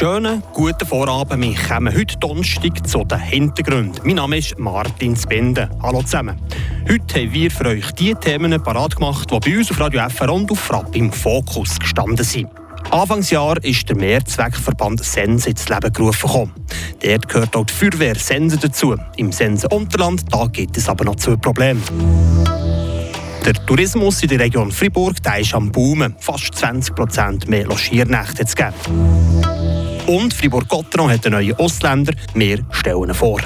Schönen guten Vorabend. Wir kommen heute Donnerstag zu den Hintergründen. Mein Name ist Martin Spinde. Hallo zusammen. Heute haben wir für euch die Themen parat gemacht, die bei uns auf Radio FR und auf Frapp im Fokus gestanden sind. Anfangsjahr ist der Mehrzweckverband Sense ins Leben gerufen worden. Dort gehört auch die Feuerwehr Sense dazu. Im Sense Unterland gibt es aber noch zwei Probleme. Der Tourismus in der Region Fribourg der ist am Boomen. Fast 20 Prozent mehr Logiernächte zu geben. Und Fribourg-Gotteron hat einen neuen Ausländer. Wir stellen ihn vor.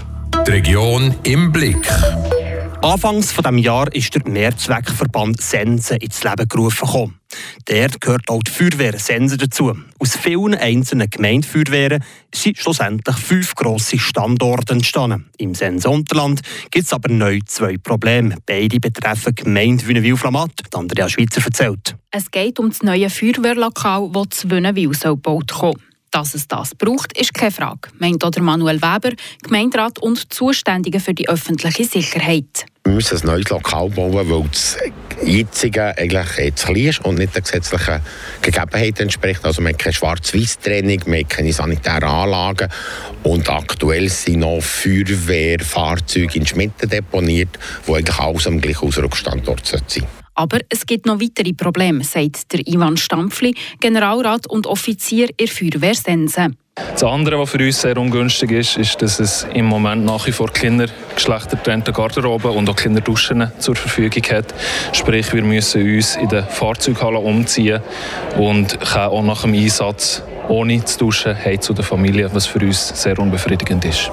Die Region im Blick. Anfangs von dem Jahr ist der Mehrzweckverband Sense ins Leben gerufen worden. Dort gehört auch die Feuerwehr Sense dazu. Aus vielen einzelnen Gemeindefeuerwehren sind schlussendlich fünf grosse Standorte entstanden. Im Sense Unterland gibt es aber neu zwei Probleme. Beide betreffen Gemeinde Wünnewil-Flamatt. Andrea Schweizer erzählt. Es geht um das neue Feuerwehrlokal, das zu Wünnewil gebaut kommen dass es das braucht, ist keine Frage, meint oder Manuel Weber, Gemeinderat und Zuständige für die öffentliche Sicherheit. Wir müssen ein neues Lokal bauen, weil das jetzige eigentlich zu klein ist und nicht den gesetzlichen Gegebenheiten entspricht. Also wir haben keine Schwarz-Weiß-Trennung, wir haben keine sanitären Anlagen und aktuell sind noch Feuerwehrfahrzeuge in Schmitten deponiert, wo eigentlich alles am gleichen Ausrückstandort sein aber es gibt noch weitere Probleme, sagt der Ivan Stampfli, Generalrat und Offizier in Feuerwehr Sense. Das andere, was für uns sehr ungünstig ist, ist, dass es im Moment nach wie vor Kinder geschlechtertrennte Garderobe und auch Kinderduschen zur Verfügung hat. Sprich, wir müssen uns in der Fahrzeughalle umziehen und können auch nach dem Einsatz ohne zu duschen heim zu der Familie, was für uns sehr unbefriedigend ist.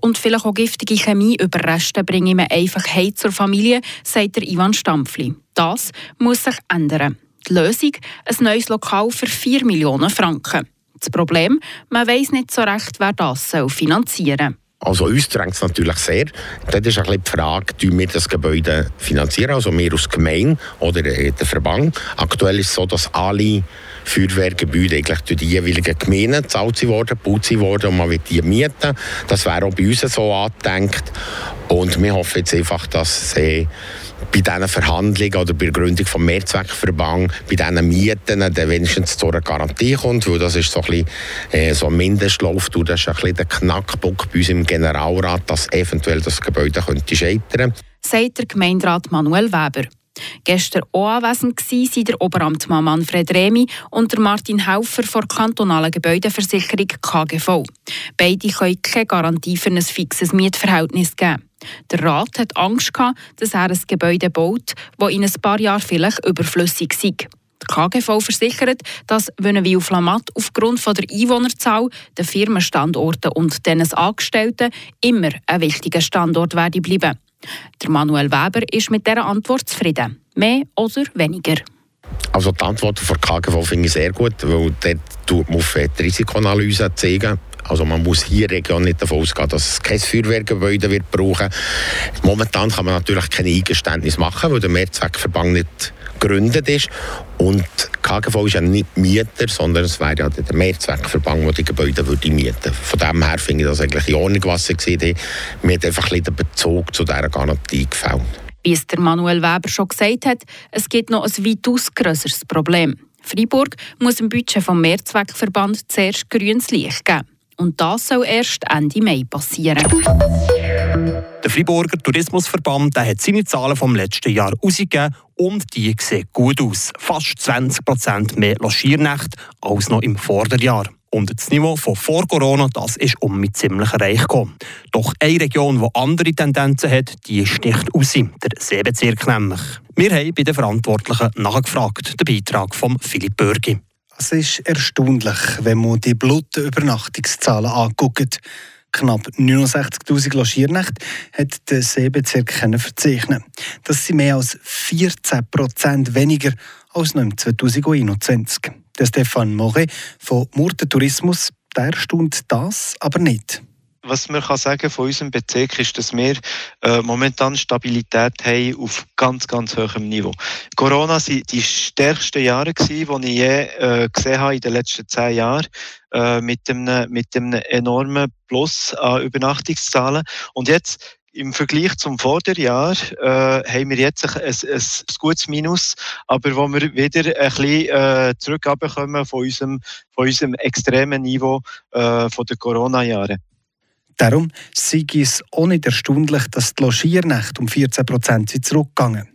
Und vielleicht auch giftige Chemie überresten bringen wir einfach heim zur Familie, sagt der Ivan Stampfli. Das muss sich ändern. Die Lösung? Ein neues Lokal für 4 Millionen Franken. Das Problem? Man weiß nicht so recht, wer das finanzieren soll. Also uns drängt es natürlich sehr. Dort ist ein die Frage, wie wir das Gebäude finanzieren, also wir als Gemeinde oder der Verband. Aktuell ist es so, dass alle Feuerwehrgebäude eigentlich durch die jeweiligen Gemeinden gezahlt wurden, gebaut wurden und man wird die mieten. Das wäre auch bei uns so angedenkt. Und wir hoffen jetzt einfach, dass sie bei diesen Verhandlungen oder bei der Gründung des Mehrzweckverbands, bei diesen Mieten dann wenigstens zu einer Garantie kommt, weil das ist so ein, bisschen, äh, so ein Mindestlauf, das ist ein bisschen der Knackpunkt bei uns im Generalrat, dass eventuell das Gebäude könnte scheitern könnte. Sagt der Gemeinderat Manuel Weber. Gestern auch anwesend waren der Oberamtmann Manfred Remi und der Martin Haufer von der kantonalen Gebäudeversicherung KGV. Beide können keine Garantie für ein fixes Mietverhältnis geben. Der Rat hat Angst gehabt, dass er ein Gebäude baut, das in ein paar Jahren vielleicht überflüssig sei. Die KGV versichert, dass Wünnewil Flamatt aufgrund der Einwohnerzahl, der Firmenstandorte und deines Angestellten immer ein wichtiger Standort werde bleiben. Der Manuel Weber ist mit dieser Antwort zufrieden. Mehr oder weniger? Also die Antwort von KGV finde ich sehr gut, weil dort tut man auf die Risikoanalyse zeigen. Also man muss hier Region nicht davon ausgehen, dass es kein Feuerwehrgebäude wird brauchen. Momentan kann man natürlich keine Eingeständnis machen, weil der Mehrzweckverband nicht gegründet ist. Und KGV ist ja nicht Mieter, sondern es wäre ja der Mehrzweckverband, der die Gebäude würde mieten Von dem her finde ich das eigentlich in Ordnung, was sie gesehen haben. Mir hat einfach ein den Bezug zu dieser Garantie gefällt. Wie es der Manuel Weber schon gesagt hat, es gibt noch ein weitaus grösseres Problem. Freiburg muss im Budget vom Mehrzweckverband zuerst grünes Licht geben. Und das soll erst Ende Mai passieren. Der Freiburger Tourismusverband der hat seine Zahlen vom letzten Jahr ausgegeben und die sehen gut aus. Fast 20 Prozent mehr Logiernächte als noch im Vorderjahr. Und das Niveau von vor Corona, das ist um mit ziemlich reich gekommen. Doch eine Region, die andere Tendenzen hat, die sticht aus, der Seebezirk nämlich. Wir haben bei den Verantwortlichen nachgefragt, den Beitrag von Philipp Bürgi. Es ist erstaunlich, wenn man die Blutübernachtungszahlen anguckt. Knapp 69.000 Logiernächte hat der Seebezirk verzeichnen. Das sind mehr als 14 Prozent weniger als noch im 2021. Der Stefan Moret von Murten Tourismus, der stund das aber nicht was man kann sagen von unserem Bezirk ist, dass wir äh, momentan Stabilität haben auf ganz, ganz hohem Niveau. Corona waren die stärksten Jahre, gewesen, die ich je äh, gesehen habe in den letzten zehn Jahren äh, mit, einem, mit einem enormen Plus an Übernachtungszahlen. Und jetzt im Vergleich zum Vorderjahr äh, haben wir jetzt ein, ein, ein, gutes Minus, aber wo wir wieder ein bisschen äh, zurückkommen von unserem, von unserem extremen Niveau äh, von den Corona-Jahren. Darum sei es auch nicht erstaunlich, dass die Logiernächte um 14 Prozent zurückgegangen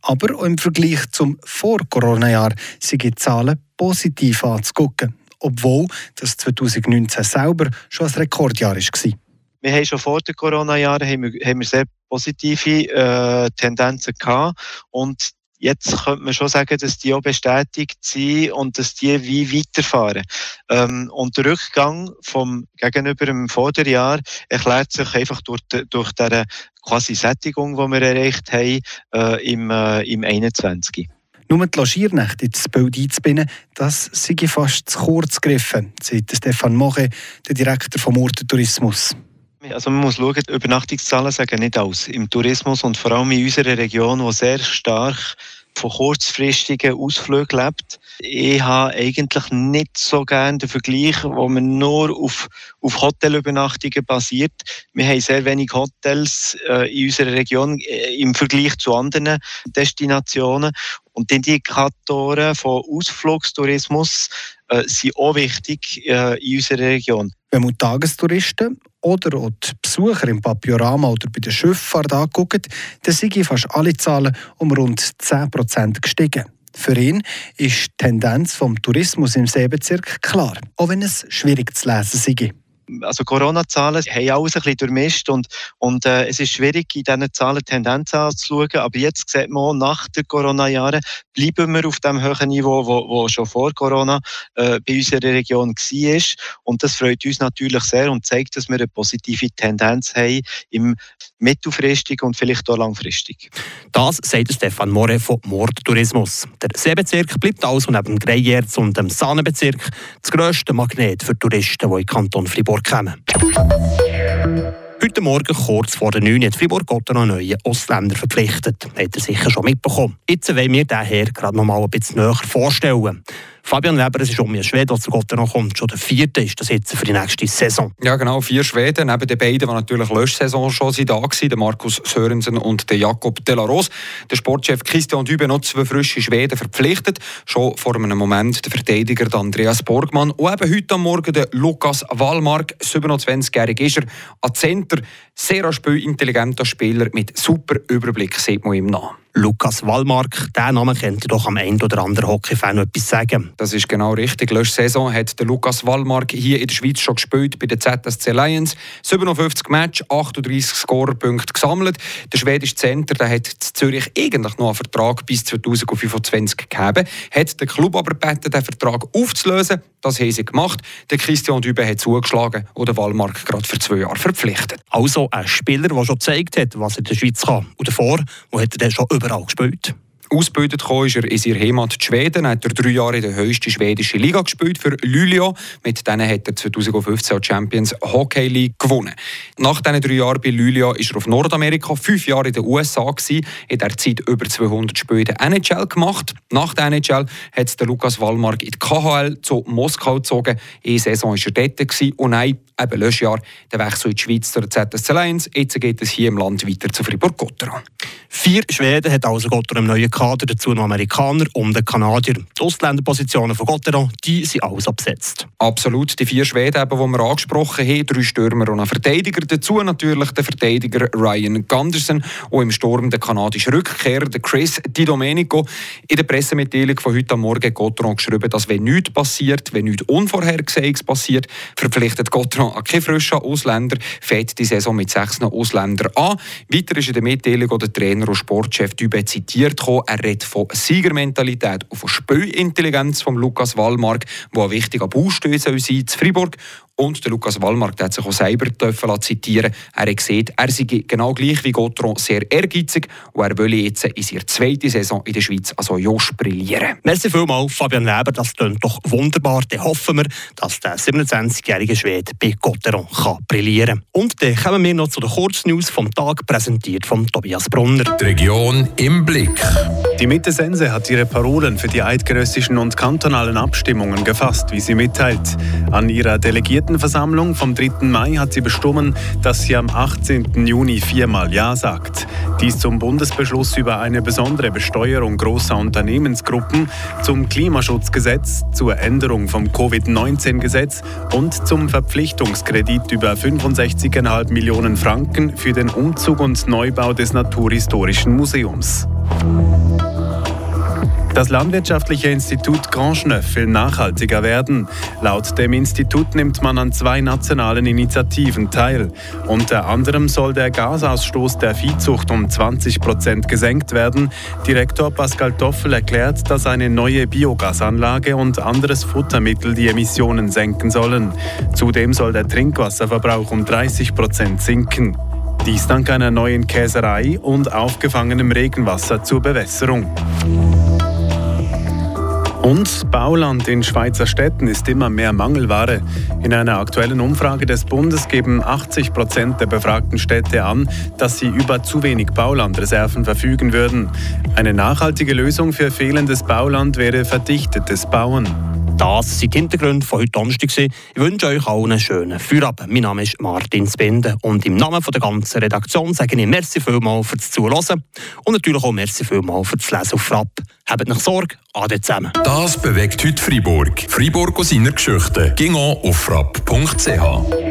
Aber auch im Vergleich zum Vor-Corona-Jahr sind die Zahlen positiv anzugucken, obwohl das 2019 selber schon ein Rekordjahr war. Wir haben schon vor den Corona-Jahren sehr positive äh, Tendenzen gehabt und jetzt könnte man schon sagen, dass die auch bestätigt sind und dass die wie weiterfahren. Ähm, und der Rückgang vom gegenüber dem Vorderjahr erklärt sich einfach durch, durch diese quasi Sättigung, die wir erreicht haben äh, im, äh, im 21. Nur die Logiernächte ins Bild einzubinden, das sei fast zu kurz gegriffen, sagt Stefan Moche, der Direktor vom Ortentourismus. Also man muss schauen, Übernachtungszahlen sagen nicht alles. Im Tourismus und vor allem in unserer Region, wo sehr stark von kurzfristigen Ausflügen lebt. Ich habe eigentlich nicht so gerne den Vergleich, wo man nur auf, auf Hotelübernachtungen basiert. Wir haben sehr wenig Hotels äh, in unserer Region äh, im Vergleich zu anderen Destinationen. Und die Indikatoren von Ausflugstourismus äh, sind auch wichtig äh, in unserer Region. Wenn man Tagestouristen oder auch die Besucher im Papiorama oder bei der Schifffahrt angucken, dann sind fast alle Zahlen um rund 10% gestiegen. Für ihn ist die Tendenz vom Tourismus im Seebezirk klar, auch wenn es schwierig zu lesen sei also Corona-Zahlen haben alles ein bisschen durchmischt und, und äh, es ist schwierig, in diesen Zahlen Tendenzen anzuschauen. Aber jetzt sieht man auch, nach den Corona-Jahren bleiben wir auf dem hohen Niveau, wo, wo schon vor Corona äh, bei unserer Region war. Und das freut uns natürlich sehr und zeigt, dass wir eine positive Tendenz haben im mittelfristig und vielleicht auch langfristig. Das sagt Stefan More von Mordtourismus. Der Seebezirk bleibt also neben dem Greyerz und dem Sahnebezirk das grösste Magnet für Touristen, die in Kanton Fribourg kommen. Heute Morgen, kurz vor der 9 hat Fribourg-Gotteron neue Ausländer verpflichtet. Hat er sicher schon mitbekommen. Jetzt wollen wir den Herr gerade noch mal ein bisschen näher vorstellen. Fabian Weber, es ist um ein Schwede, der zu Gott noch kommt. Schon der vierte ist das jetzt für die nächste Saison. Ja, genau, vier Schweden. Neben den beiden, die natürlich Löschsaison schon da waren, der Markus Sörensen und der Jakob Delaros. Der Sportchef Christian Dübe noch zwei frische Schweden verpflichtet. Schon vor einem Moment der Verteidiger Andreas Borgmann und eben heute am Morgen der Lukas Wallmark, 27-jährig ist er, an Center. Sehr spielintelligenter Spieler mit super Überblick, sieht man ihm nach. Lukas Wallmark, diesen Namen kennt ihr doch am einen oder anderen Hockey-Fan etwas sagen. Das ist genau richtig. Letzte Saison hat der Lukas Wallmark hier in der Schweiz schon gespielt bei den ZSC Lions. 57 Match, 38 Scorerpunkte gesammelt. Der schwedische Center der hat in Zürich eigentlich noch einen Vertrag bis 2025 gegeben. Hat den Club aber gebeten, den Vertrag aufzulösen. Das haben sie gemacht. Der Christian Dübe hat zugeschlagen und der Wallmark gerade für zwei Jahre verpflichtet. Also ein Spieler, der schon gezeigt hat, was er in der Schweiz kann. Und davor, wo hat er schon überall gespielt? Ausgebildet ist er in seiner Heimat Schweden. Hat er drei Jahre in der höchsten schwedischen Liga gespielt für Luleå. Mit denen hat er 2015 die Champions Hockey League gewonnen. Nach diesen drei Jahren bei Luleå ist er auf Nordamerika, fünf Jahre in den USA gewesen, in der Zeit über 200 Spiele in der NHL gemacht. Nach der NHL hat der Lukas Wallmark in die KHL zu Moskau gezogen. Eine Saison war er dort gewesen. und ein eben Löschjahr der Wechsel in die Schweiz zur ZSC Lions. Jetzt geht es hier im Land weiter zu Fribourg-Gotteron. Vier Schweden hat also Gotteron im neuen Kader, dazu noch Amerikaner und den Kanadier. Die Ausländerpositionen von Gotteron, die sind alles abgesetzt. Absolut, die vier Schweden, die wir angesprochen haben, drei Stürmer und ein Verteidiger. Dazu natürlich der Verteidiger Ryan Gunderson und im Sturm der kanadische Rückkehrer, der Chris Di Domenico. In der Pressemitteilung von heute Morgen hat Gotteron geschrieben, dass wenn nichts passiert, wenn nichts Unvorhergesehenes passiert, verpflichtet Gotteron an kein frischer Ausländer, fängt die Saison mit sechs Ausländern an. Weiter ist in der Mitteilung der Trainer und Sportchef Dübe zitiert. Er redet von Siegermentalität und von Spielintelligenz von Lukas Wallmark, wo ein wichtiger Baustein sein soll in Fribourg. Und der Lukas Wallmark der hat sich auch selber zitieren Er hat gesagt, er sei genau gleich wie Gottron sehr ehrgeizig und er will jetzt in seiner zweiten Saison in der Schweiz also Josh brillieren. Merci vielmals, Fabian Weber. Das klingt doch wunderbar. Dann hoffen wir, dass der 27-jährige Schwede bei Gotteron kann brillieren Und dann kommen wir noch zu den Kurznews vom Tag, präsentiert von Tobias Brunner. Die Region im Blick. Die Mitte Sense hat ihre Parolen für die eidgenössischen und kantonalen Abstimmungen gefasst, wie sie mitteilt. An ihrer Delegiertenversammlung vom 3. Mai hat sie bestimmt, dass sie am 18. Juni viermal Ja sagt. Dies zum Bundesbeschluss über eine besondere Besteuerung großer Unternehmensgruppen, zum Klimaschutzgesetz, zur Änderung vom Covid-19-Gesetz und zum Verpflichtungskredit über 65,5 Millionen Franken für den Umzug und Neubau des Naturhistorischen Museums. Das Landwirtschaftliche Institut Grandschneuf will nachhaltiger werden. Laut dem Institut nimmt man an zwei nationalen Initiativen teil. Unter anderem soll der Gasausstoß der Viehzucht um 20 Prozent gesenkt werden. Direktor Pascal Toffel erklärt, dass eine neue Biogasanlage und anderes Futtermittel die Emissionen senken sollen. Zudem soll der Trinkwasserverbrauch um 30 Prozent sinken. Dies dank einer neuen Käserei und aufgefangenem Regenwasser zur Bewässerung. Und Bauland in Schweizer Städten ist immer mehr Mangelware. In einer aktuellen Umfrage des Bundes geben 80 Prozent der befragten Städte an, dass sie über zu wenig Baulandreserven verfügen würden. Eine nachhaltige Lösung für fehlendes Bauland wäre verdichtetes Bauen. Das sind die Hintergründe von heute Donnerstag. Ich wünsche euch allen einen schönen Feierabend. Mein Name ist Martin Spinde und im Namen der ganzen Redaktion sage ich merci vielmals fürs Zuhören und natürlich auch merci vielmals fürs Lesen auf Frapp. Habt nicht Sorge, ade zusammen. Das bewegt heute Freiburg. Freiburg aus seiner Geschichte. Ging auf frapp.ch.